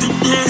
Yeah.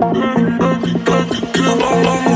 All I